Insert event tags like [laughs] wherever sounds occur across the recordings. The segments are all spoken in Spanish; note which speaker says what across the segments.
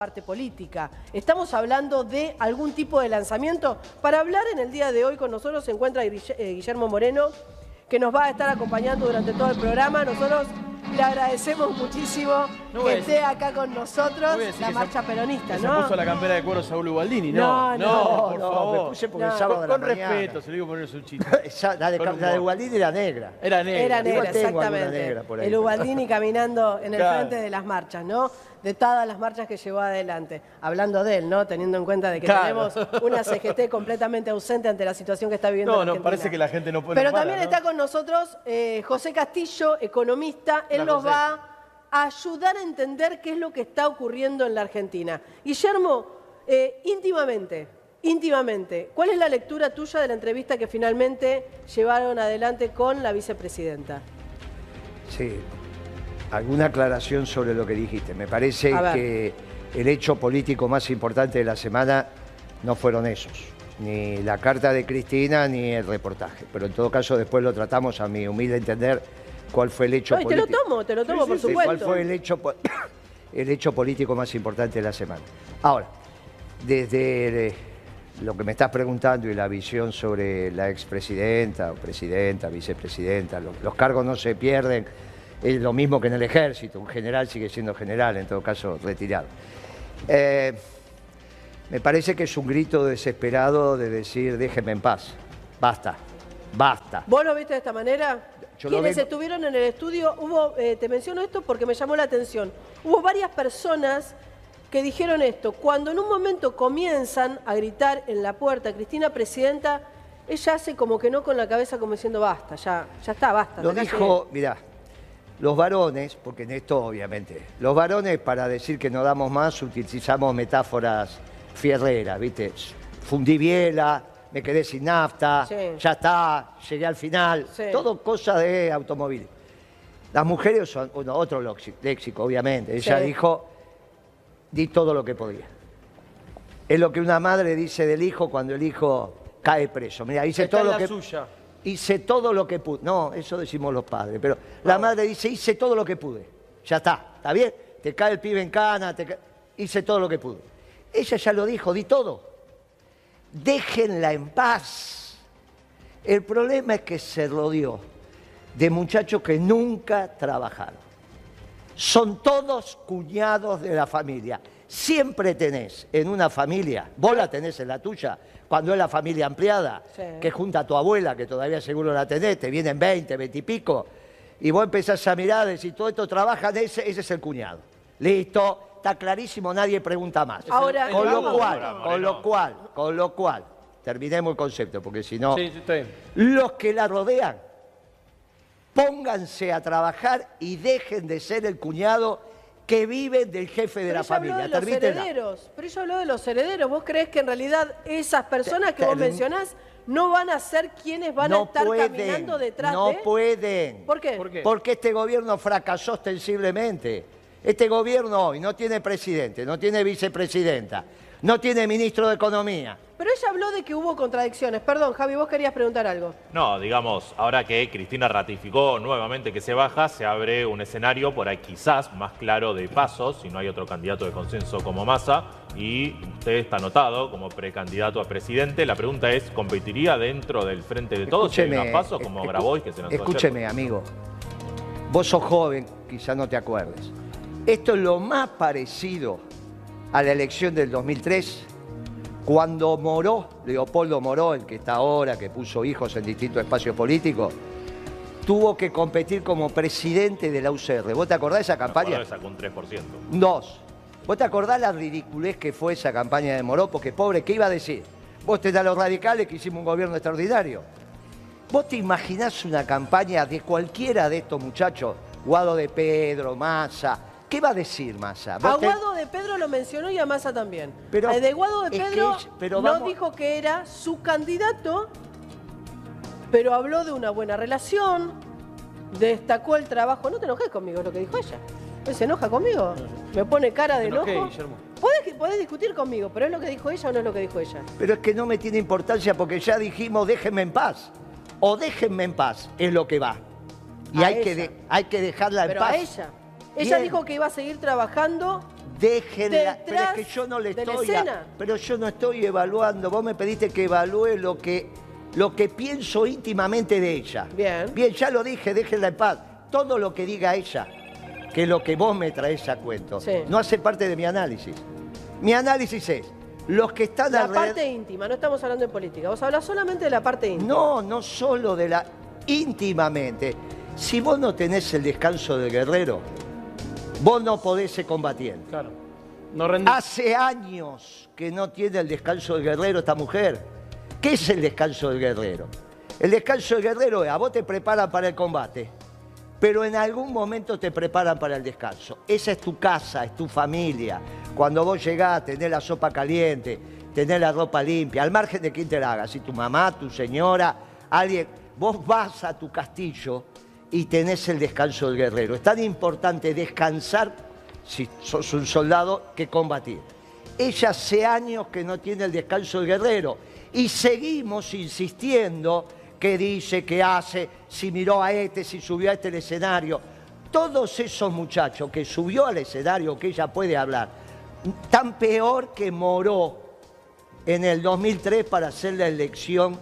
Speaker 1: parte política. Estamos hablando de algún tipo de lanzamiento. Para hablar en el día de hoy con nosotros se encuentra eh, Guillermo Moreno, que nos va a estar acompañando durante todo el programa. Nosotros le agradecemos muchísimo que esté acá con nosotros la marcha peronista, ¿no?
Speaker 2: Se puso la campera de cuero Saúl Ubaldini,
Speaker 1: no.
Speaker 2: No, por favor.
Speaker 3: me puse porque el sábado de la
Speaker 2: Con respeto, se lo digo poner un chiste. [laughs]
Speaker 3: La de, la de. Ubaldini era negra.
Speaker 2: Era negro.
Speaker 1: Era negra,
Speaker 3: Igual
Speaker 1: exactamente.
Speaker 3: negra por ahí,
Speaker 1: el Ubaldini caminando en el
Speaker 2: Claro.
Speaker 1: frente de las marchas, ¿no? De todas las marchas que llevó adelante. Hablando de él, ¿no? Teniendo en cuenta de que
Speaker 2: Claro.
Speaker 1: tenemos una CGT [laughs] completamente ausente ante la situación que está viviendo
Speaker 2: No,
Speaker 1: la
Speaker 2: no,
Speaker 1: Argentina.
Speaker 2: parece que la gente no puede
Speaker 1: Pero
Speaker 2: para,
Speaker 1: también
Speaker 2: ¿no?
Speaker 1: está con nosotros eh, José Castillo, economista. Él nos
Speaker 2: José.
Speaker 1: va a ayudar a entender qué es lo que está ocurriendo en la Argentina. Guillermo, eh, íntimamente, íntimamente, ¿cuál es la lectura tuya de la entrevista que finalmente llevaron adelante con la vicepresidenta?
Speaker 3: Sí. Alguna aclaración sobre lo que dijiste. Me parece que el hecho político más importante de la semana no fueron esos. Ni la carta de Cristina ni el reportaje. Pero en todo caso después lo tratamos a mi humilde entender cuál fue el hecho
Speaker 1: No, y te lo
Speaker 3: político.
Speaker 1: tomo, te lo tomo, por
Speaker 3: Sí,
Speaker 1: supuesto.
Speaker 3: ¿Cuál fue el hecho, [coughs] el hecho político más importante de la semana? Ahora, desde eh, lo que me estás preguntando y la visión sobre la expresidenta, o presidenta, vicepresidenta, lo- los cargos no se pierden, es lo mismo que en el ejército, un general sigue siendo general, en todo caso retirado. Eh, me parece que es un grito desesperado de decir, déjenme en paz, basta, basta.
Speaker 1: ¿Vos lo viste de esta manera?
Speaker 3: Yo
Speaker 1: Quienes
Speaker 3: vengo-
Speaker 1: estuvieron en el estudio, hubo, eh, te menciono esto porque me llamó la atención. Hubo varias personas que dijeron esto. Cuando en un momento comienzan a gritar en la puerta, Cristina Presidenta, ella hace como que no con la cabeza como diciendo basta, ya, ya está, basta.
Speaker 3: Lo dijo, mirá, los varones, porque en esto obviamente, los varones para decir que no damos más utilizamos metáforas fierreras, ¿viste? Fundí biela, me quedé sin nafta,
Speaker 1: Sí.
Speaker 3: ya está, llegué al final,
Speaker 1: Sí.
Speaker 3: todo cosa de automóvil. Las mujeres son bueno, otro léxico, obviamente. Ella
Speaker 1: Sí.
Speaker 3: dijo, di todo lo que podía. Es lo que una madre dice del hijo cuando el hijo cae preso. Mira,
Speaker 2: Está
Speaker 3: todo
Speaker 2: en
Speaker 3: lo
Speaker 2: la
Speaker 3: que
Speaker 2: suya.
Speaker 3: Hice todo lo que pude. No, eso decimos los padres, pero la madre dice, hice todo lo que pude. Ya está, ¿está bien? Te cae el pibe en cana, te ca- hice todo lo que pude. Ella ya lo dijo, di todo. Déjenla en paz. El problema es que se rodeó de muchachos que nunca trabajaron. Son todos cuñados de la familia. Siempre tenés en una familia, vos la tenés en la tuya, cuando es la familia ampliada,
Speaker 1: Sí.
Speaker 3: que junta a tu abuela, que todavía seguro la tenés, te vienen 20, 20 y pico, y vos empezás a mirar, decir, todo esto trabajan, ese, ese es el cuñado. Listo, está clarísimo, nadie pregunta más.
Speaker 1: Ahora-
Speaker 3: con lo cual, con lo cual, con lo cual, terminemos el concepto, porque si no...
Speaker 2: Sí.
Speaker 3: Los que la rodean, pónganse a trabajar y dejen de ser el cuñado que vive del jefe de
Speaker 1: Pero
Speaker 3: la
Speaker 1: ella habló
Speaker 3: familia.
Speaker 1: de los herederos. Pero ella habló de los herederos. ¿Vos creés que en realidad esas personas que vos mencionás no van a ser quienes van a
Speaker 3: no
Speaker 1: estar
Speaker 3: pueden,
Speaker 1: caminando detrás
Speaker 3: no
Speaker 1: de...?
Speaker 3: pueden.
Speaker 1: ¿Por qué?
Speaker 2: ¿Por qué?
Speaker 3: Porque este gobierno fracasó ostensiblemente. Este gobierno hoy no tiene presidente, no tiene vicepresidenta, no tiene ministro de Economía.
Speaker 1: Pero ella habló de que hubo contradicciones. Perdón, Javi, vos querías preguntar algo.
Speaker 4: No, digamos, ahora que Cristina ratificó nuevamente que se baja, se abre un escenario por ahí quizás más claro de pasos, si no hay otro candidato de consenso como Massa, y usted está anotado como precandidato a presidente. La pregunta es, ¿competiría dentro del frente de todos si hay más pasos como Grabois que se lanzó ayer?
Speaker 3: Escúcheme, amigo. Vos sos joven, quizá no te acuerdes. Esto es lo más parecido a la elección del 2003, cuando Moró, Leopoldo Moró, el que está ahora, que puso hijos en distintos espacios políticos, tuvo que competir como presidente de la UCR. ¿Vos te acordás de esa campaña?
Speaker 4: Bueno, sacó un 3%.
Speaker 3: Dos. ¿Vos te acordás la ridiculez que fue esa campaña de Moró? Porque pobre, ¿qué iba a decir? Vos tenés a los radicales que hicimos un gobierno extraordinario. ¿Vos te imaginás una campaña de cualquiera de estos muchachos? Guado de Pedro, Massa. ¿Qué va a decir Massa? Vos
Speaker 1: A
Speaker 3: te-
Speaker 1: Guado de Pedro lo mencionó y a Massa también.
Speaker 3: Pero
Speaker 1: Eh, de Guado de
Speaker 3: es que
Speaker 1: Pedro
Speaker 3: es- pero
Speaker 1: no dijo que era su candidato, pero habló de una buena relación, destacó el trabajo. No te enojes conmigo, es lo que dijo ella. ¿Él se enoja conmigo? ¿Me pone cara de enojo? Podés, podés discutir conmigo, pero ¿es lo que dijo ella o no es lo que dijo ella?
Speaker 3: Pero es que no me tiene importancia porque ya dijimos déjenme en paz. O déjenme en paz, es lo que va. Y
Speaker 1: A
Speaker 3: hay que,
Speaker 1: ella.
Speaker 3: de- hay que dejarla en
Speaker 1: Pero
Speaker 3: paz.
Speaker 1: a ella. Ella
Speaker 3: Bien.
Speaker 1: dijo que iba a seguir trabajando
Speaker 3: Déjenla, pero es que yo no le
Speaker 1: de la
Speaker 3: estoy, a-
Speaker 1: escena.
Speaker 3: pero yo no estoy evaluando. Vos me pediste que evalúe lo que, lo que pienso íntimamente de ella.
Speaker 1: Bien.
Speaker 3: Bien, ya lo dije, déjenla en paz. Todo lo que diga ella, que lo que vos me traes a cuento,
Speaker 1: Sí.
Speaker 3: no hace parte de mi análisis. Mi análisis es, los que están
Speaker 1: La
Speaker 3: alrededor...
Speaker 1: parte íntima, no estamos hablando de política. Vos hablas solamente de la parte íntima.
Speaker 3: No, no solo de la íntimamente. Si vos no tenés el descanso del guerrero, vos no podés ser combatiente.
Speaker 2: Claro. No.
Speaker 3: Hace años que no tiene el descanso del guerrero esta mujer. ¿Qué es el descanso del guerrero? El descanso del guerrero es a vos te preparan para el combate, pero en algún momento te preparan para el descanso. Esa es tu casa, es tu familia. Cuando vos llegás, tenés la sopa caliente, tenés la ropa limpia, al margen de quién te la haga, si tu mamá, tu señora, alguien, vos vas a tu castillo y tenés el descanso del guerrero. Es tan importante descansar si sos un soldado que combatir. Ella hace años que no tiene el descanso del guerrero y seguimos insistiendo que dice, que hace, si miró a este, si subió a este escenario. Todos esos muchachos que subió al escenario, que ella puede hablar, tan peor que Moró en el 2003 para hacer la elección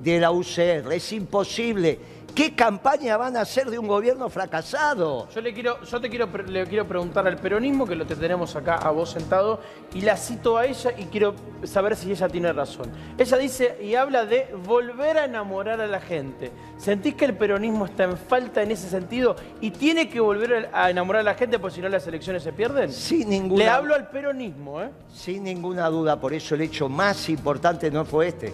Speaker 3: de la UCR. Es imposible. ¿Qué campaña van a hacer de un gobierno fracasado?
Speaker 2: Yo, le quiero, yo te quiero, le quiero preguntar al peronismo, que lo te tenemos acá a vos sentado, y la cito a ella y quiero saber si ella tiene razón. Ella dice y habla de volver a enamorar a la gente. ¿Sentís que el peronismo está en falta en ese sentido y tiene que volver a enamorar a la gente porque si no las elecciones se pierden?
Speaker 3: Sin ninguna,
Speaker 2: Le hablo al peronismo, ¿eh?
Speaker 3: sin ninguna duda, por eso el hecho más importante no fue este.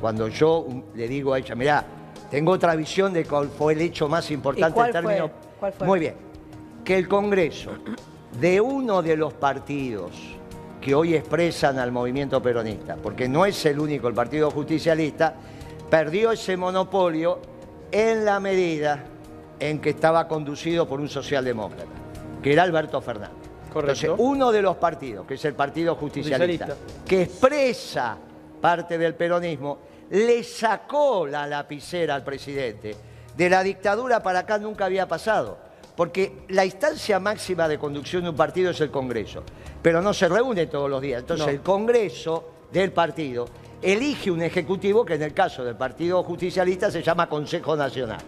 Speaker 3: Cuando yo um, le digo a ella, mirá, tengo otra visión de cuál fue el hecho más importante en términos.
Speaker 1: ¿Cuál fue?
Speaker 3: Muy bien. Que el Congreso de uno de los partidos que hoy expresan al movimiento peronista, porque no es el único, el Partido Justicialista, perdió ese monopolio en la medida en que estaba conducido por un socialdemócrata, que era Alberto Fernández.
Speaker 2: Correcto.
Speaker 3: Entonces, uno de los partidos, que es el Partido Justicialista,
Speaker 2: Justicialista.
Speaker 3: que expresa parte del peronismo, le sacó la lapicera al presidente. De la dictadura para acá nunca había pasado, porque la instancia máxima de conducción de un partido es el Congreso, pero no se reúne todos los días. Entonces
Speaker 2: No.
Speaker 3: el Congreso del partido elige un ejecutivo que en el caso del Partido Justicialista se llama Consejo Nacional.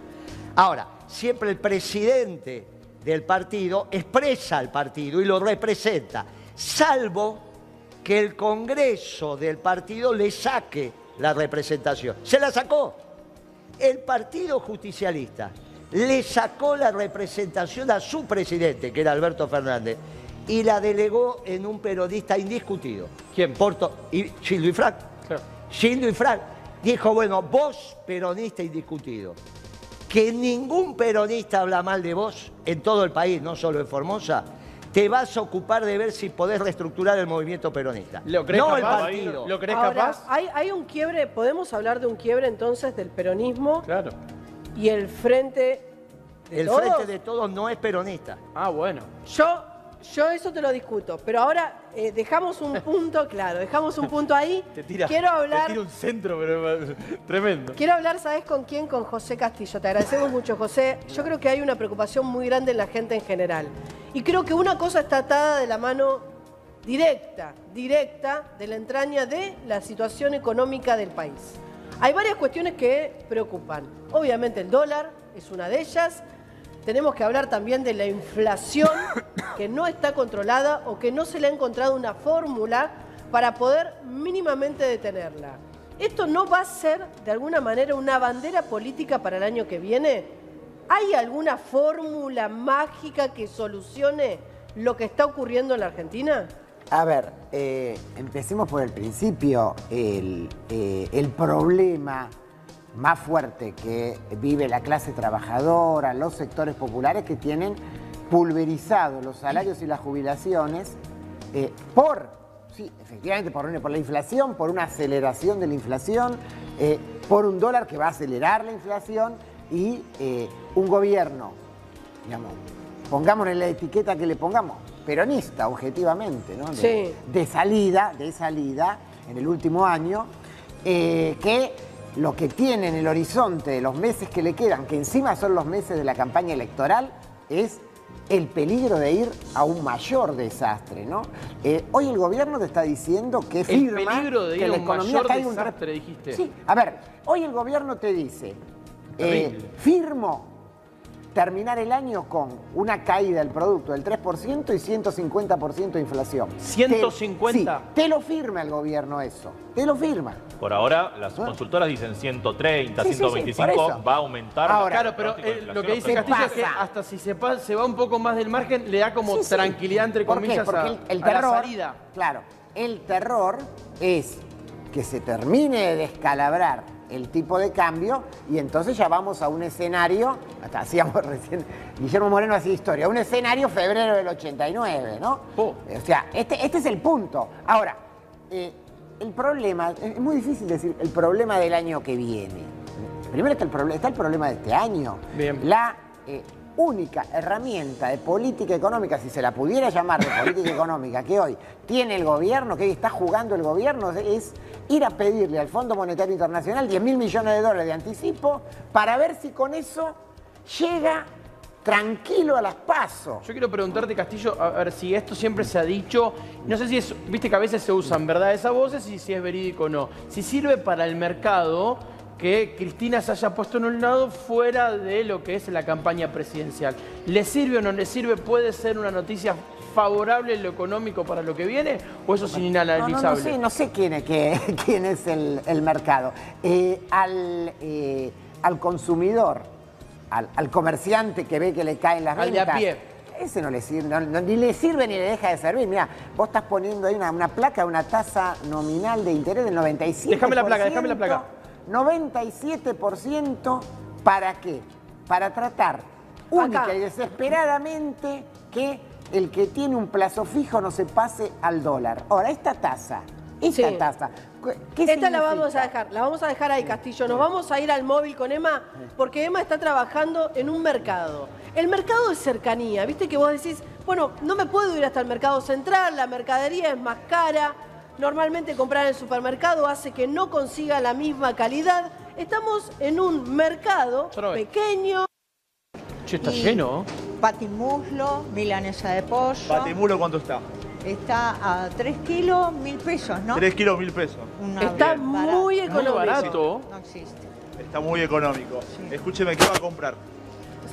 Speaker 3: Ahora, siempre el presidente del partido expresa al partido y lo representa, salvo que el Congreso del partido le saque la representación. Se la sacó. El Partido Justicialista le sacó la representación a su presidente, que era Alberto Fernández, y la delegó en un periodista indiscutido.
Speaker 2: ¿Quién?
Speaker 3: Porto, y Gildo y Frank.
Speaker 2: Claro.
Speaker 3: Gildo y Frank dijo, bueno, vos, peronista indiscutido, que ningún peronista habla mal de vos en todo el país, no solo en Formosa, te vas a ocupar de ver si podés reestructurar el movimiento peronista.
Speaker 2: ¿Lo crees
Speaker 3: no el
Speaker 2: capaz?
Speaker 3: partido.
Speaker 2: ¿Lo crees
Speaker 1: Ahora,
Speaker 2: capaz?
Speaker 1: Hay, hay un quiebre, podemos hablar de un quiebre entonces del peronismo
Speaker 2: Claro.
Speaker 1: y el frente de
Speaker 3: El
Speaker 1: todos?
Speaker 3: frente de todos no es peronista.
Speaker 2: Ah, bueno.
Speaker 1: Yo, yo eso te lo discuto, pero ahora eh, dejamos un punto, [laughs] claro, dejamos un punto ahí.
Speaker 2: Te tira,
Speaker 1: Quiero hablar,
Speaker 2: te tira un centro, pero tremendo.
Speaker 1: quiero hablar, ¿sabes con quién? Con José Castillo. Te agradecemos mucho, José. Yo creo que hay una preocupación muy grande en la gente en general. Y creo que una cosa está atada de la mano directa, directa de la entraña de la situación económica del país. Hay varias cuestiones que preocupan. Obviamente el dólar es una de ellas. Tenemos que hablar también de la inflación [coughs] que no está controlada o que no se le ha encontrado una fórmula para poder mínimamente detenerla. ¿Esto no va a ser de alguna manera una bandera política para el año que viene? ¿Hay alguna fórmula mágica que solucione lo que está ocurriendo en la Argentina?
Speaker 5: A ver, eh, empecemos por el principio. El, eh, el problema más fuerte que vive la clase trabajadora, los sectores populares que tienen pulverizados los salarios y las jubilaciones eh, por, sí, efectivamente, por, por la inflación, por una aceleración de la inflación, eh, por un dólar que va a acelerar la inflación y eh, un gobierno, digamos, pongámosle la etiqueta que le pongamos, peronista, objetivamente, ¿no? De,
Speaker 1: Sí.
Speaker 5: de salida, de salida en el último año, que lo que tiene en el horizonte de los meses que le quedan, que encima son los meses de la campaña electoral, es el peligro de ir a un mayor desastre, ¿no? Eh, hoy el gobierno te está diciendo que
Speaker 2: El
Speaker 5: firma
Speaker 2: peligro de ir
Speaker 5: que
Speaker 2: a
Speaker 5: la
Speaker 2: un
Speaker 5: economía
Speaker 2: mayor
Speaker 5: caiga un
Speaker 2: desastre, dijiste.
Speaker 5: Sí, a ver, hoy el gobierno te dice, eh, firmo terminar el año con una caída del producto del 3% y 150% de inflación. Te-
Speaker 2: 150.
Speaker 5: sí, te lo firma el gobierno eso, te lo firma.
Speaker 4: Por ahora, las
Speaker 5: Bueno.
Speaker 4: consultoras dicen 130,
Speaker 5: Sí, sí, sí,
Speaker 4: 125,
Speaker 5: por eso.
Speaker 4: va a aumentar.
Speaker 5: Ahora,
Speaker 2: Claro, pero eh, lo que dice
Speaker 5: ¿Qué
Speaker 2: Castillo es que
Speaker 5: pasa?
Speaker 2: hasta si se, pa- se va un poco más del margen, le da como
Speaker 5: Sí, sí.
Speaker 2: tranquilidad, entre
Speaker 5: ¿Por qué?
Speaker 2: comillas,
Speaker 5: Porque
Speaker 2: a,
Speaker 5: el, el
Speaker 2: a la
Speaker 5: terror,
Speaker 2: salida.
Speaker 5: Claro, el terror es que se termine de descalabrar el tipo de cambio y entonces ya vamos a un escenario, hasta hacíamos [laughs] recién, Guillermo Moreno hacía historia, un escenario febrero del 89, ¿no?
Speaker 2: Oh.
Speaker 5: O sea, este, este es el punto. Ahora, eh, el problema, es muy difícil decir el problema del año que viene. Primero está el, está el problema de este año.
Speaker 2: Bien.
Speaker 5: La eh, única herramienta de política económica, si se la pudiera llamar de política económica, que hoy tiene el gobierno, que hoy está jugando el gobierno, es ir a pedirle al Fondo Monetario Internacional 10 mil millones de dólares de anticipo para ver si con eso llega tranquilo a las pasos.
Speaker 2: Yo quiero preguntarte, Castillo, a ver si esto siempre se ha dicho, no sé si es, viste que a veces se usan, ¿verdad? Esas voces y si es verídico o no. Si sirve para el mercado que Cristina se haya puesto en un lado fuera de lo que es la campaña presidencial. ¿Le sirve o no le sirve? ¿Puede ser una noticia favorable en lo económico para lo que viene? ¿O eso es
Speaker 5: No, no,
Speaker 2: inanalizable?
Speaker 5: no sé, no sé quién es, qué- [laughs] quién es el, el mercado. Eh, al, eh, al consumidor, al, al comerciante que ve que le caen las
Speaker 2: Al de a pie.
Speaker 5: Ese no le sirve, no- no- ni le sirve ni le deja de servir. Mira, vos estás poniendo ahí una, una placa, una tasa nominal de interés del 97%.
Speaker 2: Déjame la placa, déjame la placa.
Speaker 5: 97% ¿para qué? Para tratar única
Speaker 1: Acá.
Speaker 5: y desesperadamente que el que tiene un plazo fijo no se pase al dólar. Ahora, esta tasa, esta
Speaker 1: Sí.
Speaker 5: tasa, ¿qué
Speaker 1: Esta la vamos a dejar, la vamos a dejar ahí, Castillo. Nos vamos a ir al móvil con Emma, porque Emma está trabajando en un mercado. El mercado es cercanía, viste que vos decís, bueno, no me puedo ir hasta el mercado central, la mercadería es más cara, normalmente comprar en el supermercado hace que no consiga la misma calidad. Estamos en un mercado pequeño.
Speaker 2: Che, está
Speaker 6: Y
Speaker 2: lleno.
Speaker 6: Patimuslo, milanesa de pollo.
Speaker 7: Patimulo, ¿cuánto está?
Speaker 6: Está a 3 kilos, mil pesos, ¿no?
Speaker 7: 3 kilos, mil pesos.
Speaker 6: Una
Speaker 1: Está
Speaker 6: barato.
Speaker 1: muy
Speaker 2: Muy
Speaker 1: económico.
Speaker 2: barato.
Speaker 6: No existe.
Speaker 7: Está muy económico. Escúcheme, ¿qué va a comprar?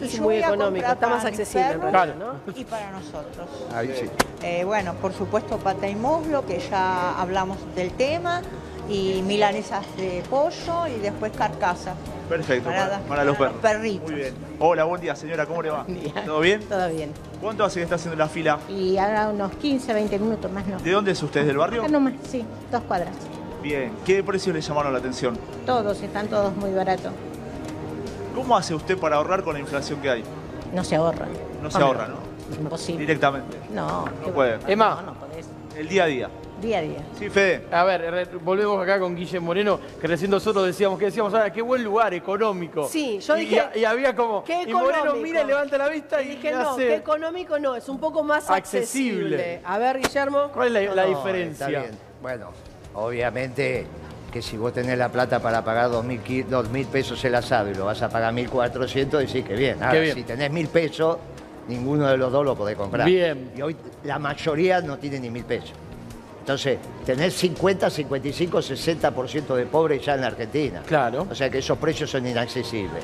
Speaker 1: No
Speaker 6: yo
Speaker 1: muy económico, está más accesible realidad, ¿no?
Speaker 6: Y para nosotros.
Speaker 3: Ahí sí.
Speaker 6: Eh, bueno, por supuesto pata y muslo, que ya hablamos del tema, y milanesas de pollo y después carcasa.
Speaker 7: Perfecto, para,
Speaker 6: Para-
Speaker 7: para los
Speaker 6: para
Speaker 7: perros.
Speaker 6: los perritos.
Speaker 7: Muy bien. Hola, buen día, señora, ¿cómo le va? ¿Todo bien?
Speaker 8: Todo bien.
Speaker 7: ¿Cuánto hace que está haciendo la fila?
Speaker 8: Y ahora unos 15, 20 minutos más no.
Speaker 7: ¿De dónde es usted? ¿Del barrio?
Speaker 8: Acá nomás, sí, dos cuadras.
Speaker 7: Bien. ¿Qué precios le llamaron la atención?
Speaker 8: Todos, están todos muy baratos.
Speaker 7: ¿Cómo hace usted para ahorrar con la inflación que hay?
Speaker 8: No se ahorran.
Speaker 7: No se
Speaker 8: Hombre,
Speaker 7: ahorra, ¿no?
Speaker 8: Imposible.
Speaker 7: Directamente.
Speaker 8: No, qué
Speaker 7: puede.
Speaker 2: Emma.
Speaker 8: No, no podés.
Speaker 7: El día a día.
Speaker 8: Día a día.
Speaker 7: Sí, Fede.
Speaker 2: A ver, volvemos acá con Guille Moreno, que recién nosotros decíamos que decíamos, ah, qué buen lugar económico.
Speaker 1: Sí, yo dije,
Speaker 2: y, y había como,
Speaker 1: qué
Speaker 2: y Moreno
Speaker 1: económico.
Speaker 2: mira, y levanta la vista y,
Speaker 1: Y dije, no,
Speaker 2: hace-
Speaker 1: que económico no, es un poco más accesible.
Speaker 2: Accesible.
Speaker 1: A ver, Guillermo.
Speaker 2: ¿Cuál es la, la
Speaker 3: No,
Speaker 2: diferencia?
Speaker 3: está bien. Bueno, obviamente que si vos tenés la plata para pagar dos mil, dos mil pesos el asado y lo vas a pagar 1.400, decís que bien. Ahora,
Speaker 2: Qué bien.
Speaker 3: si tenés mil pesos, ninguno de los dos lo podés comprar.
Speaker 2: Bien.
Speaker 3: Y hoy la mayoría no tiene ni mil pesos. Entonces, tenés 50, 55, 60% de pobres ya en la Argentina.
Speaker 2: Claro.
Speaker 3: O sea que esos precios son inaccesibles.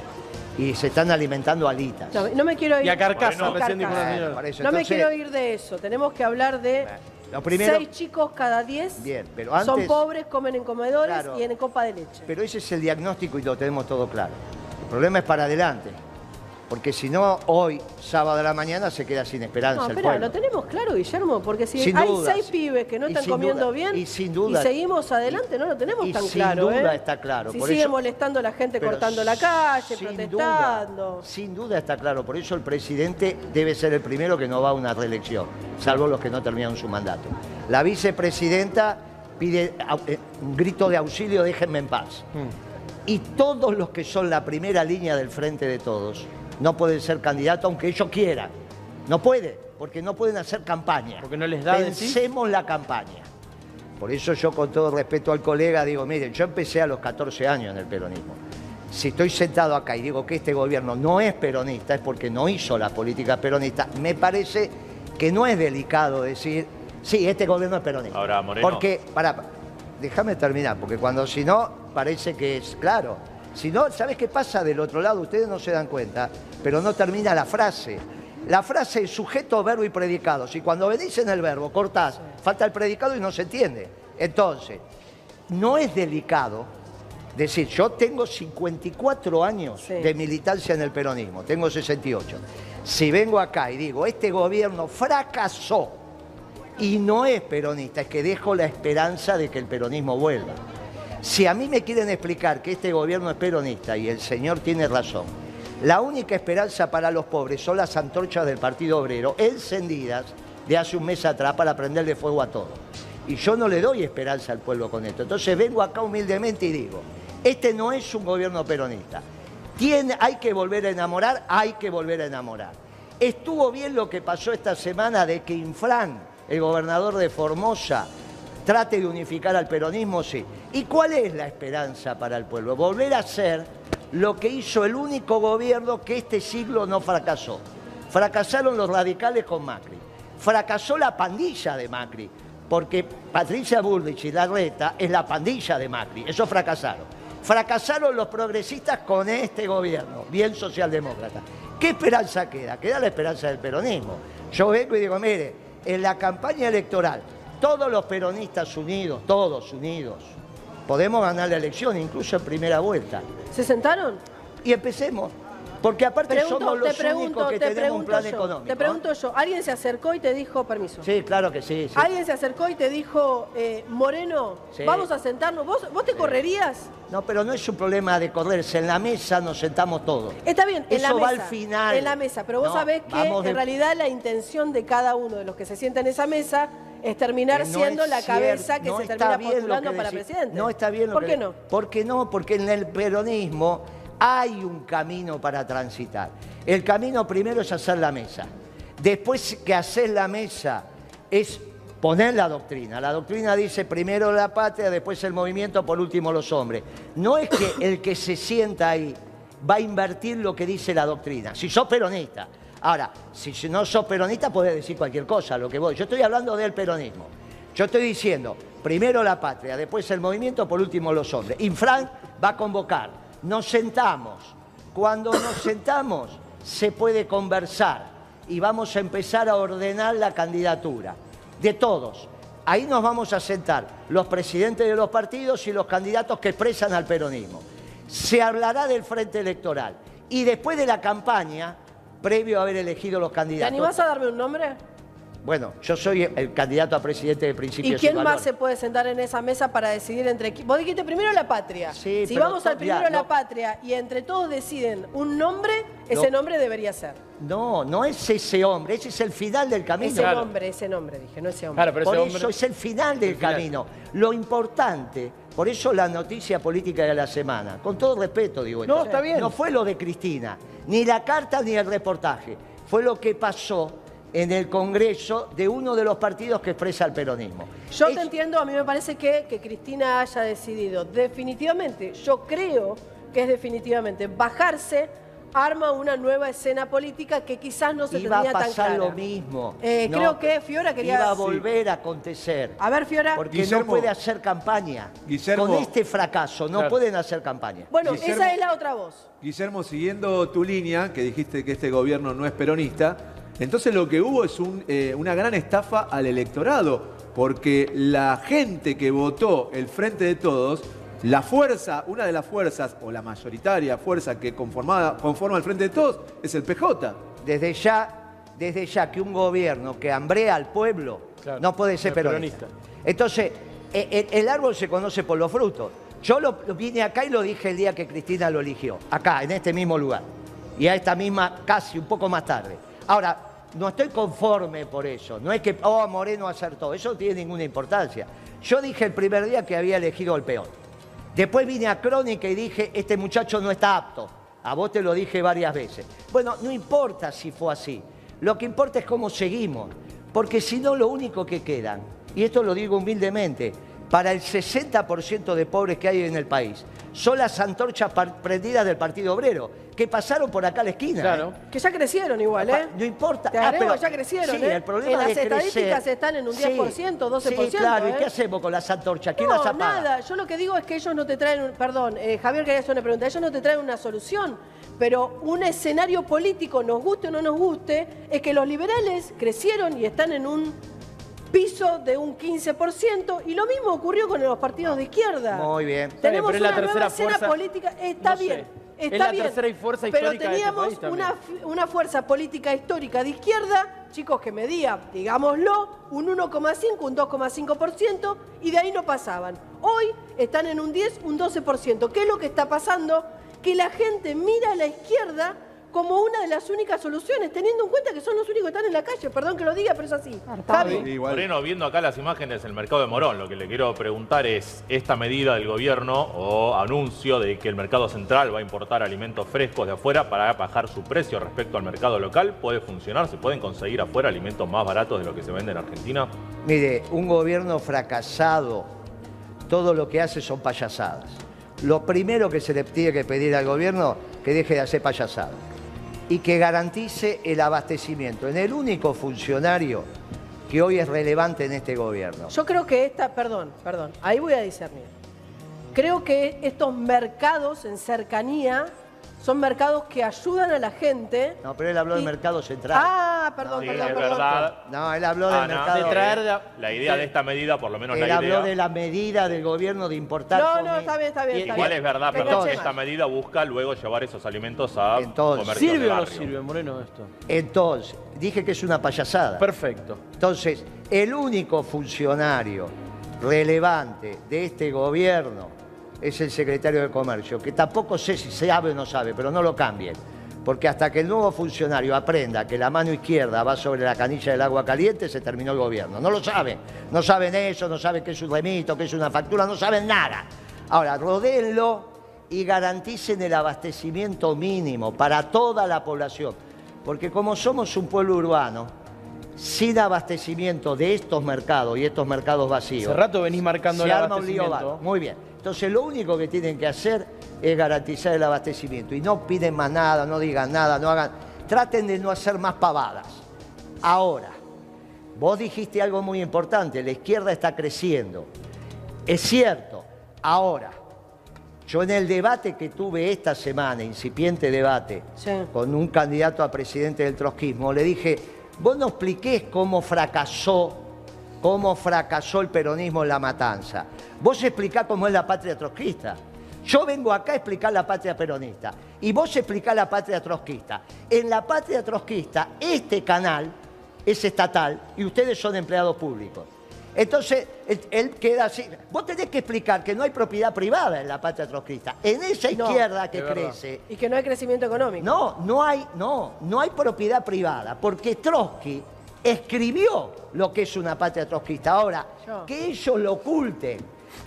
Speaker 3: Y se están alimentando alitas.
Speaker 1: No, no me quiero ir.
Speaker 2: Y a Carcasa,
Speaker 1: Bueno,
Speaker 2: recién dijo la
Speaker 1: Carcasa.
Speaker 3: eso,
Speaker 1: No me quiero ir de eso. Tenemos que hablar de
Speaker 3: Lo primero-
Speaker 1: seis chicos cada diez
Speaker 3: Bien, pero
Speaker 1: son
Speaker 3: antes-
Speaker 1: pobres, comen en comedores
Speaker 3: Claro.
Speaker 1: y en copa de leche.
Speaker 3: Pero ese es el diagnóstico y lo tenemos todo claro. El problema es para adelante. Porque si no, hoy, sábado a la mañana, se queda sin esperanza
Speaker 1: No,
Speaker 3: el
Speaker 1: espera,
Speaker 3: pueblo.
Speaker 1: lo tenemos claro, Guillermo, porque si
Speaker 3: Sin
Speaker 1: hay
Speaker 3: dudas.
Speaker 1: seis pibes que no
Speaker 3: Y
Speaker 1: están
Speaker 3: sin
Speaker 1: comiendo
Speaker 3: duda-
Speaker 1: bien
Speaker 3: y sin duda-
Speaker 1: seguimos adelante, no lo tenemos
Speaker 3: y
Speaker 1: tan
Speaker 3: sin
Speaker 1: claro.
Speaker 3: duda
Speaker 1: ¿eh?
Speaker 3: está claro,
Speaker 1: Si
Speaker 3: por
Speaker 1: sigue
Speaker 3: eso-
Speaker 1: molestando a la gente cortando la calle,
Speaker 3: sin
Speaker 1: protestando.
Speaker 3: Duda, sin duda está claro. Por eso el presidente debe ser el primero que no va a una reelección, salvo los que no terminan su mandato. La vicepresidenta pide eh, un grito de auxilio, déjenme en paz.
Speaker 2: Mm.
Speaker 3: Y todos los que son la primera línea del frente de todos no pueden ser candidatos aunque ellos quieran. No puede, porque no pueden hacer campaña.
Speaker 2: Porque no les da.
Speaker 3: Pensemos la campaña. Por eso yo con todo respeto al colega digo, miren, yo empecé a los 14 años en el peronismo. si estoy sentado acá y digo que este gobierno no es peronista, es porque no hizo la política peronista, me parece que no es delicado decir, sí, este gobierno es peronista.
Speaker 4: Ahora, Moreno.
Speaker 3: Porque, para, déjame terminar, porque cuando si no, parece que es claro. Si no, ¿sabes qué pasa del otro lado? Ustedes no se dan cuenta, pero no termina la frase. La frase es sujeto, verbo y predicado. Si cuando venís en el verbo cortás, falta el predicado y no se entiende. Entonces, no es delicado decir, yo tengo 54 años
Speaker 1: Sí.
Speaker 3: de militancia en el peronismo, tengo 68. Si vengo acá y digo, este gobierno fracasó y no es peronista, es que dejo la esperanza de que el peronismo vuelva. Si a mí me quieren explicar que este gobierno es peronista y el señor tiene razón, la única esperanza para los pobres son las antorchas del Partido Obrero encendidas de hace un mes atrás para prenderle fuego a todo. Y yo no le doy esperanza al pueblo con esto. Entonces vengo acá humildemente y digo, este no es un gobierno peronista. Hay que volver a enamorar, hay que volver a enamorar. Estuvo bien lo que pasó esta semana de que Infran, el gobernador de Formosa, trate de unificar al peronismo, sí. ¿Y cuál es la esperanza para el pueblo? Volver a ser lo que hizo el único gobierno que este siglo no fracasó. Fracasaron los radicales con Macri. Fracasó la pandilla de Macri, porque Patricia Bullrich y Larreta es la pandilla de Macri. Eso fracasaron. Fracasaron los progresistas con este gobierno, bien socialdemócrata. ¿Qué esperanza queda? Queda la esperanza del peronismo. Yo vengo y digo, mire, en la campaña electoral, todos los peronistas unidos, todos unidos, podemos ganar la elección, incluso en primera vuelta.
Speaker 1: ¿Se sentaron?
Speaker 3: Y empecemos. Porque aparte
Speaker 1: Pregunto,
Speaker 3: somos los
Speaker 1: pregunto,
Speaker 3: únicos que
Speaker 1: te
Speaker 3: tenemos un plan
Speaker 1: yo.
Speaker 3: económico.
Speaker 1: Te pregunto yo, ¿alguien se acercó y te dijo permiso?
Speaker 3: Sí, claro que sí. sí.
Speaker 1: Alguien se acercó y te dijo, eh, Moreno,
Speaker 3: Sí.
Speaker 1: vamos a sentarnos. ¿Vos, vos te correrías?
Speaker 3: No, pero no es un problema de correrse. En la mesa nos sentamos todos.
Speaker 1: Está bien, en la
Speaker 3: Eso
Speaker 1: mesa.
Speaker 3: va al final.
Speaker 1: En la mesa, pero vos
Speaker 3: No,
Speaker 1: sabés que
Speaker 3: de-
Speaker 1: en realidad la intención de cada uno de los que se sienta en esa mesa es terminar
Speaker 3: no
Speaker 1: siendo
Speaker 3: es
Speaker 1: la
Speaker 3: cierto,
Speaker 1: cabeza que
Speaker 3: no
Speaker 1: se
Speaker 3: está
Speaker 1: termina postulando para
Speaker 3: decís.
Speaker 1: presidente.
Speaker 3: No está bien lo
Speaker 1: ¿Por
Speaker 3: que
Speaker 1: qué no?
Speaker 3: Porque no, porque en el peronismo hay un camino para transitar. El camino primero es hacer la mesa. Después que hacer la mesa es poner la doctrina. La doctrina dice primero la patria, después el movimiento, por último los hombres. No es que el que se sienta ahí va a invertir lo que dice la doctrina. Si sos peronista. Ahora, si no sos peronista, podés decir cualquier cosa, lo que voy. Yo estoy hablando del peronismo. Yo estoy diciendo, primero la patria, después el movimiento, por último los hombres. Infran va a convocar. Nos sentamos. Cuando nos [coughs] sentamos, se puede conversar y vamos a empezar a ordenar la candidatura de todos. Ahí nos vamos a sentar los presidentes de los partidos y los candidatos que expresan al peronismo. Se hablará del frente electoral y después de la campaña, previo a haber elegido los
Speaker 1: ¿Te
Speaker 3: candidatos.
Speaker 1: animás a darme un nombre?
Speaker 3: Bueno, yo soy el candidato a presidente de
Speaker 1: ¿Y
Speaker 3: principios
Speaker 1: quién más se puede sentar en esa mesa para decidir entre... Vos dijiste primero la patria.
Speaker 3: Sí,
Speaker 1: si
Speaker 3: pero
Speaker 1: vamos al primero
Speaker 3: mirá,
Speaker 1: la
Speaker 3: no-
Speaker 1: patria y entre todos deciden un nombre, ese
Speaker 3: No.
Speaker 1: nombre debería ser.
Speaker 3: No, no es ese hombre, ese es el final del camino.
Speaker 1: Ese nombre, ese nombre, dije, no ese hombre.
Speaker 2: Claro, pero
Speaker 3: por
Speaker 2: ese
Speaker 3: eso
Speaker 2: hombre-
Speaker 3: es el final del
Speaker 2: el final.
Speaker 3: camino. Lo importante, por eso la noticia política de la semana, con todo respeto digo esto,
Speaker 2: No, está bien.
Speaker 3: no fue lo de Cristina, ni la carta ni el reportaje, fue lo que pasó en el Congreso de uno de los partidos que expresa el peronismo.
Speaker 1: Yo
Speaker 3: Es-
Speaker 1: te entiendo, a mí me parece que, que Cristina haya decidido definitivamente, yo creo que es definitivamente bajarse, arma una nueva escena política que quizás no se
Speaker 3: Iba a
Speaker 1: tenía tan
Speaker 3: pasar
Speaker 1: clara.
Speaker 3: lo mismo.
Speaker 1: Eh,
Speaker 3: No,
Speaker 1: creo que Fiora quería...
Speaker 3: Iba a
Speaker 1: Sí.
Speaker 3: volver a acontecer.
Speaker 1: A ver, Fiora.
Speaker 3: Porque
Speaker 7: Guillermo.
Speaker 3: no puede hacer campaña.
Speaker 7: Guillermo.
Speaker 3: Con este fracaso no
Speaker 2: Claro.
Speaker 3: pueden hacer campaña.
Speaker 1: Bueno,
Speaker 7: Guillermo.
Speaker 1: esa es la otra voz.
Speaker 7: Guillermo, siguiendo tu línea, que dijiste que este gobierno no es peronista, entonces lo que hubo es un, eh, una gran estafa al electorado, porque la gente que votó el Frente de Todos, la fuerza, una de las fuerzas, o la mayoritaria fuerza que conformaba, conforma el Frente de Todos, es el PJ.
Speaker 3: Desde ya, desde ya que un gobierno que hambrea al pueblo
Speaker 2: Claro,
Speaker 3: no puede ser peronista.
Speaker 2: peronista.
Speaker 3: Entonces, e- e- el, árbol se conoce por los frutos. Yo lo, lo vine acá y lo dije el día que Cristina lo eligió, acá, en este mismo lugar. Y a esta misma, casi un poco más tarde. Ahora, no estoy conforme por eso. No es que, oh, Moreno acertó. Eso no tiene ninguna importancia. Yo dije el primer día que había elegido al peor. Después vine a Crónica y dije, este muchacho no está apto. A vos te lo dije varias veces. Bueno, no importa si fue así. Lo que importa es cómo seguimos. Porque si no, lo único que quedan, y esto lo digo humildemente, para el 60% de pobres que hay en el país. Son las antorchas prendidas del Partido Obrero, que pasaron por acá a la esquina.
Speaker 2: Claro.
Speaker 3: ¿eh?
Speaker 1: Que ya crecieron igual, ¿eh?
Speaker 3: No importa.
Speaker 1: Te
Speaker 3: Ah,
Speaker 1: agrego,
Speaker 3: pero-
Speaker 1: ya crecieron,
Speaker 3: sí,
Speaker 1: ¿eh?
Speaker 3: el problema
Speaker 1: en las
Speaker 3: de crecer-
Speaker 1: estadísticas están en un
Speaker 3: Sí,
Speaker 1: 10%, 12%.
Speaker 3: Sí, claro. ¿Y
Speaker 1: ¿eh?
Speaker 3: qué hacemos con las antorchas? ¿Quién
Speaker 1: no,
Speaker 3: las apaga?
Speaker 1: nada. Yo lo que digo es que ellos no te traen, un- perdón, eh, Javier quería hacer una pregunta, ellos no te traen una solución, pero un escenario político, nos guste o no nos guste, es que los liberales crecieron y están en un piso de un 15% y lo mismo ocurrió con los partidos de izquierda.
Speaker 3: Muy bien.
Speaker 1: Tenemos
Speaker 2: pero es la
Speaker 1: una nueva escena
Speaker 2: fuerza-
Speaker 1: política, está
Speaker 2: no sé.
Speaker 1: bien.
Speaker 2: Es
Speaker 1: Está
Speaker 2: la
Speaker 1: bien,
Speaker 2: tercera y fuerza
Speaker 1: pero
Speaker 2: de este
Speaker 1: teníamos
Speaker 2: país también.
Speaker 1: una, una fuerza política histórica de izquierda, chicos, que medía, digámoslo, un 1,5, un 2,5% y de ahí no pasaban. Hoy están en un 10, un 12%. ¿Qué es lo que está pasando? Que la gente mira a la izquierda como una de las únicas soluciones, teniendo en cuenta que son los únicos que están en la calle. Perdón que lo diga, pero es así. Javi.
Speaker 7: Igual.
Speaker 4: Moreno, viendo acá las imágenes del mercado de Morón, lo que le quiero preguntar es, ¿esta medida del gobierno o anuncio de que el mercado central va a importar alimentos frescos de afuera para bajar su precio respecto al mercado local puede funcionar? ¿Se pueden conseguir afuera alimentos más baratos de lo que se vende en Argentina?
Speaker 3: Mire, un gobierno fracasado, todo lo que hace son payasadas. Lo primero que se le tiene que pedir al gobierno que deje de hacer payasadas y que garantice el abastecimiento en el único funcionario que hoy es relevante en este gobierno.
Speaker 1: Yo creo que esta, perdón, perdón, ahí voy a discernir. Creo que estos mercados en cercanía son mercados que ayudan a la gente.
Speaker 3: No, pero él habló del
Speaker 1: Y-
Speaker 3: mercado central.
Speaker 1: Ah, perdón,
Speaker 4: Sí,
Speaker 1: perdón,
Speaker 4: es
Speaker 1: perdón.
Speaker 4: verdad.
Speaker 3: No, él habló del
Speaker 4: Ana,
Speaker 3: mercado.
Speaker 2: de traer de-
Speaker 4: La idea de esta medida, por lo menos
Speaker 3: él
Speaker 4: la
Speaker 3: habló
Speaker 4: idea...
Speaker 3: de la medida del gobierno de importar.
Speaker 1: No, no, está bien, está bien.
Speaker 2: Y-
Speaker 1: está
Speaker 4: Igual
Speaker 1: bien.
Speaker 4: es verdad,
Speaker 1: Me
Speaker 4: perdón, esta medida busca luego llevar esos alimentos a
Speaker 3: Entonces,
Speaker 4: comercios
Speaker 2: ¿Sirve
Speaker 4: de
Speaker 2: o no sirve, Moreno, esto?
Speaker 3: Entonces, dije que es una payasada.
Speaker 2: Perfecto.
Speaker 3: Entonces, el único funcionario relevante de este gobierno es el secretario de Comercio, que tampoco sé si sabe o no sabe, pero no lo cambien. Porque hasta que el nuevo funcionario aprenda que la mano izquierda va sobre la canilla del agua caliente, se terminó el gobierno. No lo saben. No saben eso, no saben qué es un remito, qué es una factura, no saben nada. Ahora, rodéenlo y garanticen el abastecimiento mínimo para toda la población. Porque como somos un pueblo urbano, sin abastecimiento de estos mercados y estos mercados vacíos.
Speaker 2: Hace rato venís marcando
Speaker 3: se
Speaker 2: el
Speaker 3: arma un lío
Speaker 2: abastecimiento.
Speaker 3: Muy bien. Entonces lo único que tienen que hacer es garantizar el abastecimiento. Y no piden más nada, no digan nada, no hagan. Traten de no hacer más pavadas. Ahora, vos dijiste algo muy importante, la izquierda está creciendo. Es cierto. Ahora, yo en el debate que tuve esta semana, incipiente debate,
Speaker 1: Sí.
Speaker 3: con un candidato a presidente del trotskismo, le dije, vos no expliqués cómo fracasó, cómo fracasó el peronismo en la matanza. Vos explicá cómo es la patria trotskista. Yo vengo acá a explicar la patria peronista y vos explicá la patria trotskista. En la patria trotskista, este canal es estatal y ustedes son empleados públicos. Entonces, él, queda así. Vos tenés que explicar que no hay propiedad privada en la patria trotskista. En esa
Speaker 1: No,
Speaker 3: izquierda que crece,
Speaker 1: Y que no hay crecimiento económico.
Speaker 3: no, no hay, no, no hay propiedad privada, porque Trotsky escribió lo que es una patria trotskista. Ahora, que ellos lo oculten,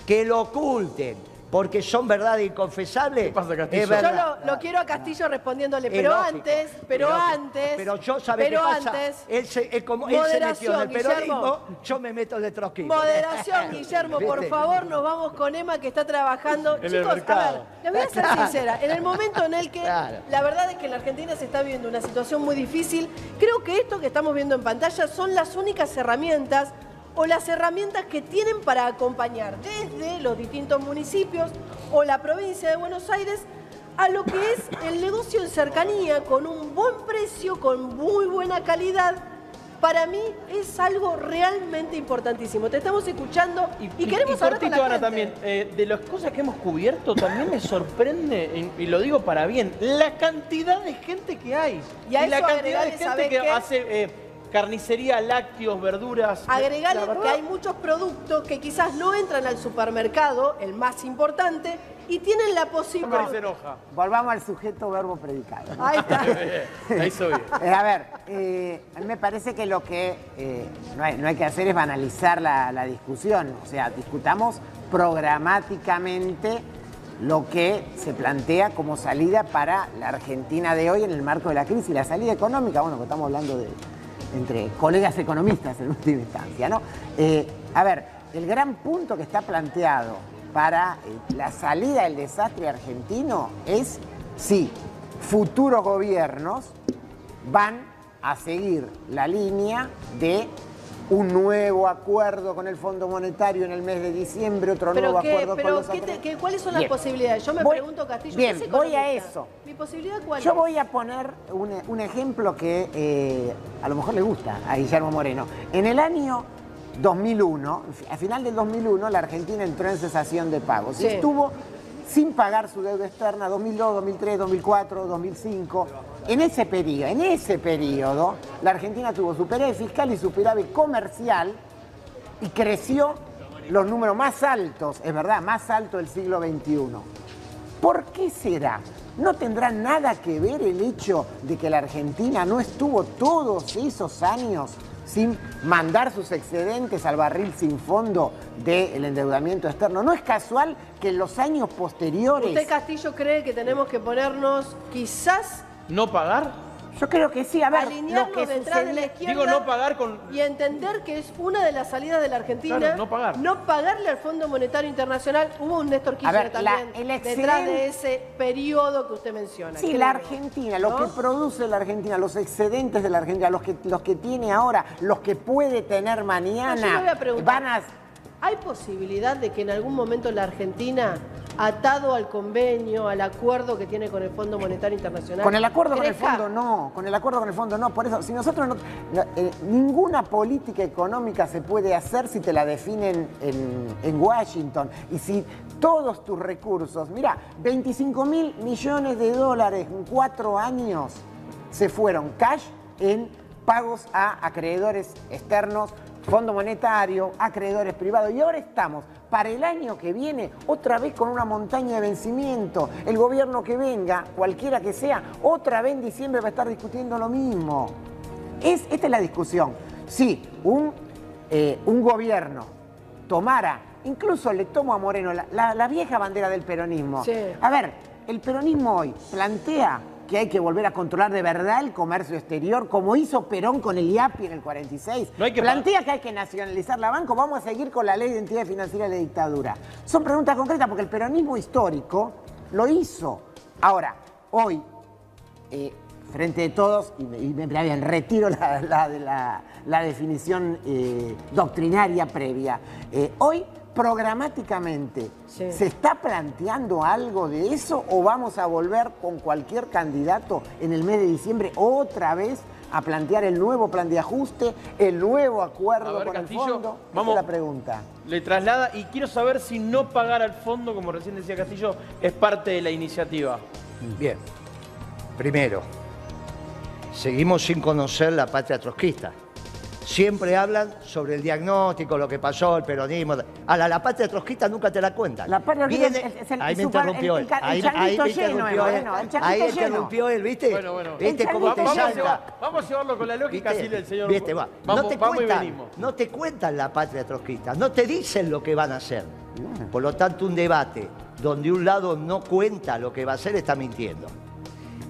Speaker 3: que lo oculten, porque son verdad inconfesables.
Speaker 2: ¿Qué pasa, Castillo?
Speaker 3: es
Speaker 1: Yo lo, lo quiero a Castillo respondiéndole,
Speaker 3: Es
Speaker 1: pero
Speaker 3: lógico,
Speaker 1: antes, pero antes.
Speaker 3: Pero yo, ¿sabe
Speaker 1: pero
Speaker 3: qué pasa?
Speaker 1: antes.
Speaker 3: él se, él como, él se metió en el
Speaker 1: Moderación,
Speaker 3: peronismo, yo me meto en el trotskismo.
Speaker 1: Moderación, [laughs] Guillermo, por favor, nos vamos con Emma que está trabajando.
Speaker 2: En el
Speaker 1: Chicos, a ver, les voy a ser sincera. En el momento en el que
Speaker 3: Claro.
Speaker 1: la verdad es que en la Argentina se está viviendo una situación muy difícil, creo que esto que estamos viendo en pantalla son las únicas herramientas o las herramientas que tienen para acompañar desde los distintos municipios o la provincia de Buenos Aires a lo que es el negocio en cercanía con un buen precio, con muy buena calidad. Para mí es algo realmente importantísimo. Te estamos escuchando y, queremos
Speaker 2: y
Speaker 1: hablar con
Speaker 2: Ana, también, eh, de las cosas que hemos cubierto, también me sorprende, y, y lo digo para bien, la cantidad de gente que hay.
Speaker 1: Y a
Speaker 2: la cantidad de gente
Speaker 1: ¿sabés
Speaker 2: que hace eh, carnicería, lácteos, verduras.
Speaker 1: Agregale que hay muchos productos que quizás no entran al supermercado, el más importante, y tienen la posibilidad.
Speaker 5: Volvamos al sujeto verbo predicado.
Speaker 1: Ahí está. [laughs]
Speaker 2: Hizo bien. [laughs]
Speaker 5: Eh, a ver, eh, a mí me parece que lo que eh, no, hay, no hay que hacer es banalizar la, la discusión. O sea, discutamos programáticamente lo que se plantea como salida para la Argentina de hoy en el marco de la crisis. La salida económica, bueno, que estamos hablando de entre colegas economistas en última instancia, ¿no? Eh, a ver, el gran punto que está planteado para eh, la salida del desastre argentino es si futuros gobiernos van a seguir la línea de un nuevo acuerdo con el Fondo Monetario en el mes de diciembre, otro
Speaker 1: Pero,
Speaker 5: nuevo
Speaker 1: qué-
Speaker 5: acuerdo
Speaker 1: pero
Speaker 5: con los
Speaker 1: ¿qué te-
Speaker 5: acreedores.
Speaker 1: qué- ¿cuáles son las
Speaker 5: Bien.
Speaker 1: posibilidades? Yo me
Speaker 5: Voy-
Speaker 1: pregunto, Castillo,
Speaker 5: bien,
Speaker 1: ¿qué es
Speaker 5: voy a eso.
Speaker 1: ¿Mi posibilidad cuál
Speaker 5: Yo
Speaker 1: es?
Speaker 5: voy a poner un, un ejemplo que eh, a lo mejor le gusta a Guillermo Moreno. En el año 2001, a final del 2001, la Argentina entró en cesación de pagos
Speaker 1: Sí.
Speaker 5: y estuvo sin pagar su deuda externa 2002, 2003, 2004, 2005. En ese periodo, en ese periodo, la Argentina tuvo superávit fiscal y superávit comercial y creció los números más altos, es verdad, más alto del siglo XXI. ¿Por qué será? ¿No tendrá nada que ver el hecho de que la Argentina no estuvo todos esos años sin mandar sus excedentes al barril sin fondo del endeudamiento externo? ¿No es casual que en los años posteriores...
Speaker 1: ¿Usted, Castillo, cree que tenemos que ponernos quizás
Speaker 2: ¿No pagar?
Speaker 5: Yo creo que sí, a ver, lo
Speaker 1: alinearnos
Speaker 5: que
Speaker 1: detrás de la izquierda
Speaker 2: Digo, no pagar con-
Speaker 1: y entender que es una de las salidas de la Argentina
Speaker 2: Claro, no pagar.
Speaker 1: no pagarle al Fondo Monetario Internacional hubo un Néstor Kirchner
Speaker 5: ver, la-
Speaker 1: también
Speaker 5: el
Speaker 1: detrás de ese periodo que usted menciona
Speaker 5: Sí, la Argentina, lo
Speaker 1: ¿No?
Speaker 5: que produce la Argentina, los excedentes de la Argentina, los que, los que tiene ahora, los que puede tener
Speaker 1: No, yo
Speaker 5: mañana,
Speaker 1: voy a preguntar,
Speaker 5: van a...
Speaker 1: ¿hay posibilidad de que en algún momento la Argentina atado al convenio, al acuerdo que tiene con el Fondo Monetario Internacional.
Speaker 5: Con el acuerdo con el fondo no, con el acuerdo con el fondo no. Por eso, si nosotros no, no, eh, ninguna política económica se puede hacer si te la definen en, en Washington y si todos tus recursos, mira, 25 mil millones de dólares en cuatro años se fueron cash en pagos a acreedores externos, Fondo Monetario, acreedores privados. Y ahora estamos para el año que viene otra vez con una montaña de vencimiento. El gobierno que venga, cualquiera que sea, otra vez en diciembre va a estar discutiendo lo mismo. Es, esta es la discusión. Si un, eh, un gobierno tomara, incluso le tomo a Moreno la, la- la vieja bandera del peronismo.
Speaker 1: Sí.
Speaker 5: A ver, el peronismo hoy plantea que hay que volver a controlar de verdad el comercio exterior, como hizo Perón con el IAPI en el 46.
Speaker 2: No hay que
Speaker 5: plantea que hay que nacionalizar la banca, vamos a seguir con la ley de identidad financiera de dictadura. Son preguntas concretas porque el peronismo histórico lo hizo. Ahora, hoy, eh, frente de todos, y me, y me- bien, retiro la, la- la- la definición eh, doctrinaria previa, eh, hoy programáticamente
Speaker 1: Sí.
Speaker 5: se está planteando algo de eso o vamos a volver con cualquier candidato en el mes de diciembre otra vez a plantear el nuevo plan de ajuste, el nuevo acuerdo
Speaker 2: ver,
Speaker 5: con
Speaker 2: Castillo,
Speaker 5: el fondo. Esa
Speaker 2: vamos-
Speaker 5: es la pregunta.
Speaker 2: Le traslada y quiero saber si no pagar al fondo, como recién decía Castillo, es parte de la iniciativa.
Speaker 3: Bien. Primero, seguimos sin conocer la patria trotskista. Siempre hablan sobre el diagnóstico, lo que pasó, el peronismo. A la, la patria trotskista nunca te la cuentan.
Speaker 5: La patria
Speaker 3: Viene-
Speaker 5: trotskista es el-
Speaker 3: ahí me interrumpió
Speaker 5: el-
Speaker 3: él. Ahí, me interrumpió él. Ahí interrumpió él, ¿viste?
Speaker 2: Bueno, bueno.
Speaker 3: ¿Viste
Speaker 5: El
Speaker 3: cómo te
Speaker 5: changuito
Speaker 2: Vamos a,
Speaker 3: salta?
Speaker 2: llevar- vamos a llevarlo con la lógica, así el señor.
Speaker 3: ¿Viste? Va.
Speaker 2: Vamos,
Speaker 3: no, te cuentan, no te cuentan la patria trotskista, no te dicen lo que van a hacer. Por lo tanto, un debate donde un lado no cuenta lo que va a hacer está mintiendo.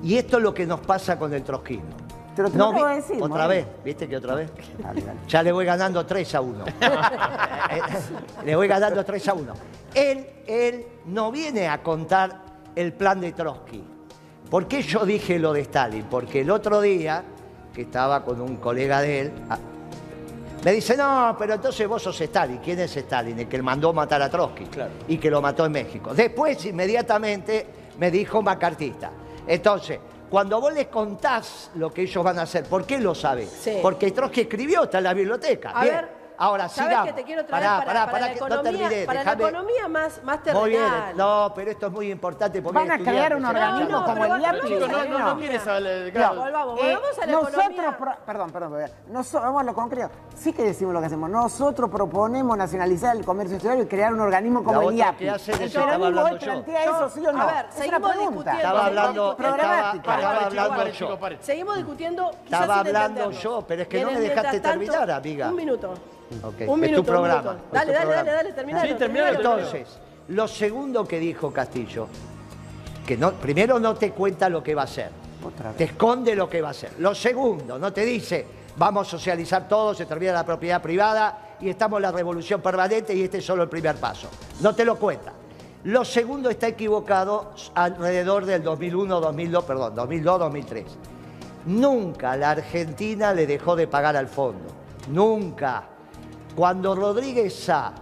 Speaker 3: Y esto es lo que nos pasa con el trotskismo.
Speaker 5: Te lo-
Speaker 3: vi-
Speaker 5: de decir,
Speaker 3: Otra vez, ¿viste que otra vez? [laughs]
Speaker 5: Dale, dale.
Speaker 3: Ya le voy ganando 3 a 1. [laughs] [laughs] le voy ganando 3 a 1. Él, él no viene a contar el plan de Trotsky. ¿Por qué yo dije lo de Stalin? Porque el otro día, que estaba con un colega de él, ah, me dice, no, pero entonces vos sos Stalin. ¿Quién es Stalin? El que mandó matar a Trotsky.
Speaker 2: Claro.
Speaker 3: Y que lo mató en México. Después, inmediatamente, me dijo macartista. Entonces, cuando vos les contás lo que ellos van a hacer, ¿por qué lo?
Speaker 1: Sí.
Speaker 3: Porque Trotsky escribió, está en la biblioteca.
Speaker 1: A
Speaker 3: Bien.
Speaker 1: ver,
Speaker 3: Ahora
Speaker 1: ¿sabés
Speaker 3: sigamos.
Speaker 1: que te quiero traer
Speaker 3: Pará,
Speaker 1: para,
Speaker 3: pará,
Speaker 1: para
Speaker 3: pará,
Speaker 1: la
Speaker 3: que no
Speaker 1: economía,
Speaker 3: terminé.
Speaker 1: para
Speaker 3: Dejame-
Speaker 1: la economía más, más
Speaker 3: Muy bien,
Speaker 1: terrenal?
Speaker 3: no, pero esto es muy importante porque
Speaker 5: Van a crear un
Speaker 3: estudiantes,
Speaker 5: organismo
Speaker 1: no,
Speaker 5: como el IAPI.
Speaker 2: Chicos, no, no, no
Speaker 5: Moreno.
Speaker 2: quieres hablar
Speaker 5: No,
Speaker 1: Volvamos, volvamos a la
Speaker 5: nosotros,
Speaker 1: economía.
Speaker 5: pro- perdón, perdón, perdón. Nosotros, vamos a lo concreto. Sí que decimos lo que hacemos. Nosotros proponemos nacionalizar el comercio exterior y crear un organismo como
Speaker 3: La
Speaker 5: el IAPI. ¿El peronismo hoy plantea eso, sí o no?
Speaker 1: A ver, seguimos
Speaker 5: una pregunta.
Speaker 1: discutiendo.
Speaker 3: Estaba hablando,
Speaker 1: Seguimos
Speaker 3: estaba, hablando yo.
Speaker 1: Seguimos discutiendo.
Speaker 3: Estaba hablando yo, pero es que no me dejaste terminar, amiga.
Speaker 1: Un minuto.
Speaker 3: Ok,
Speaker 1: Un
Speaker 3: es
Speaker 1: minuto,
Speaker 3: tu programa.
Speaker 1: un minuto. Dale, dale,
Speaker 3: programa.
Speaker 1: dale, dale, terminalo,
Speaker 2: Sí, terminalo,
Speaker 1: terminalo.
Speaker 3: Entonces, lo segundo que dijo Castillo, que no, primero no te cuenta lo que va a hacer,
Speaker 5: Otra vez.
Speaker 3: te esconde lo que va a hacer. Lo segundo, no te dice, vamos a socializar todo, se termina la propiedad privada y estamos en la revolución permanente y este es solo el primer paso. No te lo cuenta. Lo segundo está equivocado alrededor del 2001, 2002, perdón, 2002, 2003. Nunca la Argentina le dejó de pagar al fondo. Nunca. Cuando Rodríguez Sá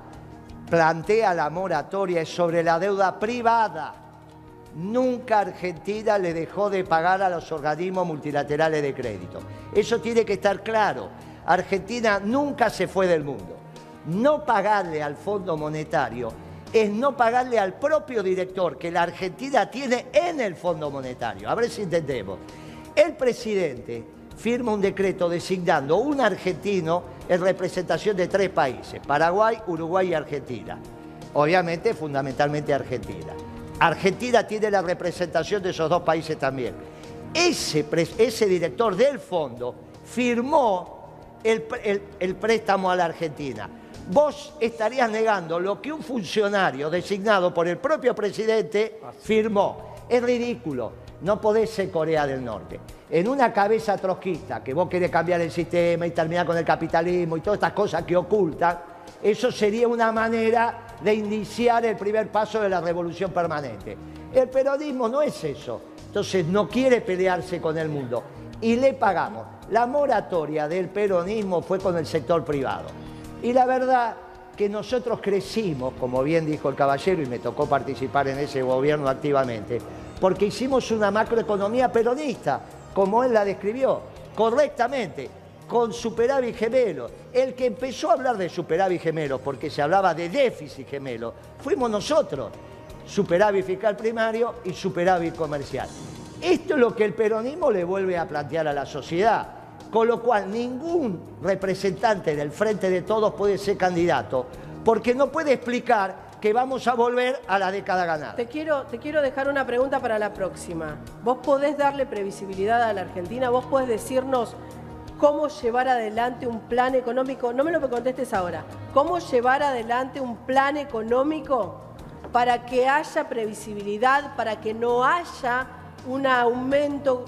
Speaker 3: plantea la moratoria sobre la deuda privada. Nunca Argentina le dejó de pagar a los organismos multilaterales de crédito. Eso tiene que estar claro. Argentina nunca se fue del mundo. No pagarle al Fondo Monetario es no pagarle al propio director que la Argentina tiene en el Fondo Monetario. A ver si entendemos. El presidente firma un decreto designando un argentino en representación de tres países, Paraguay, Uruguay y Argentina. Obviamente, fundamentalmente Argentina. Argentina tiene la representación de esos dos países también. Ese, ese director del fondo firmó el, el, el préstamo a la Argentina. Vos estarías negando lo que un funcionario designado por el propio presidente firmó. Es ridículo. No podés ser Corea del Norte. En una cabeza trotskista que vos querés cambiar el sistema y terminar con el capitalismo y todas estas cosas que ocultan, eso sería una manera de iniciar el primer paso de la revolución permanente. El peronismo no es eso. Entonces no quiere pelearse con el mundo. Y le pagamos. La moratoria del peronismo fue con el sector privado. Y la verdad que nosotros crecimos, como bien dijo el caballero, y me tocó participar en ese gobierno activamente, porque hicimos una macroeconomía peronista, como él la describió, correctamente, con superávit gemelo. El que empezó a hablar de superávit gemelo, porque se hablaba de déficit gemelo, fuimos nosotros. Superávit fiscal primario y superávit comercial. Esto es lo que el peronismo le vuelve a plantear a la sociedad. Con lo cual ningún representante del Frente de Todos puede ser candidato, porque no puede explicar que vamos a volver a la década ganada.
Speaker 1: Te quiero, te quiero dejar una pregunta para la próxima. ¿Vos podés darle previsibilidad a la Argentina? ¿Vos podés decirnos cómo llevar adelante un plan económico? No me lo contestes ahora. ¿Cómo llevar adelante un plan económico para que haya previsibilidad, para que no haya un aumento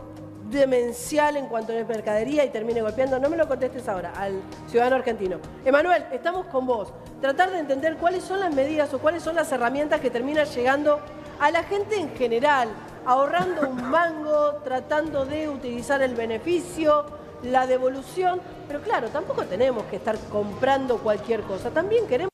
Speaker 1: demencial en cuanto a mercadería y termine golpeando. No me lo contestes ahora al ciudadano argentino. Emanuel, estamos con vos. Tratar de entender cuáles son las medidas o cuáles son las herramientas que terminan llegando a la gente en general, ahorrando un mango, tratando de utilizar el beneficio, la devolución. Pero claro, tampoco tenemos que estar comprando cualquier cosa. También queremos...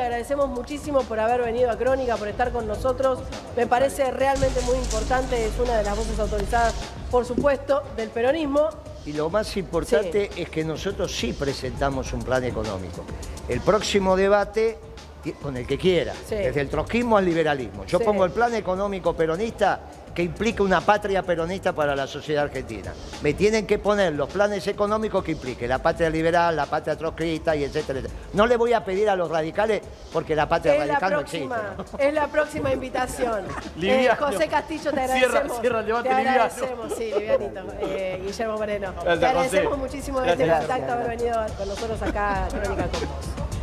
Speaker 1: Le agradecemos muchísimo por haber venido a Crónica, por estar con nosotros. Me parece realmente muy importante, es una de las voces autorizadas, por supuesto, del peronismo.
Speaker 3: Y lo más importante es que nosotros sí presentamos un plan económico. El próximo debate, con el que quiera,
Speaker 1: Sí.
Speaker 3: desde el trotskismo al liberalismo. Yo
Speaker 1: Sí.
Speaker 3: pongo el plan económico peronista que implica una patria peronista para la sociedad argentina. Me tienen que poner los planes económicos que implique la patria liberal, la patria trotskista y etcétera, etcétera. No le voy a pedir a los radicales porque la patria
Speaker 1: Es la,
Speaker 3: radical no
Speaker 1: próxima,
Speaker 3: existe.
Speaker 1: es la próxima invitación. [laughs] Eh, José Castillo, te agradecemos.
Speaker 2: cierra el debate
Speaker 1: te agradecemos, sí, livianito. Eh, Guillermo Moreno.
Speaker 2: Gracias,
Speaker 1: te agradecemos
Speaker 2: José.
Speaker 1: muchísimo
Speaker 2: Gracias.
Speaker 1: este contacto, haber venido con nosotros acá a Crónica con vos.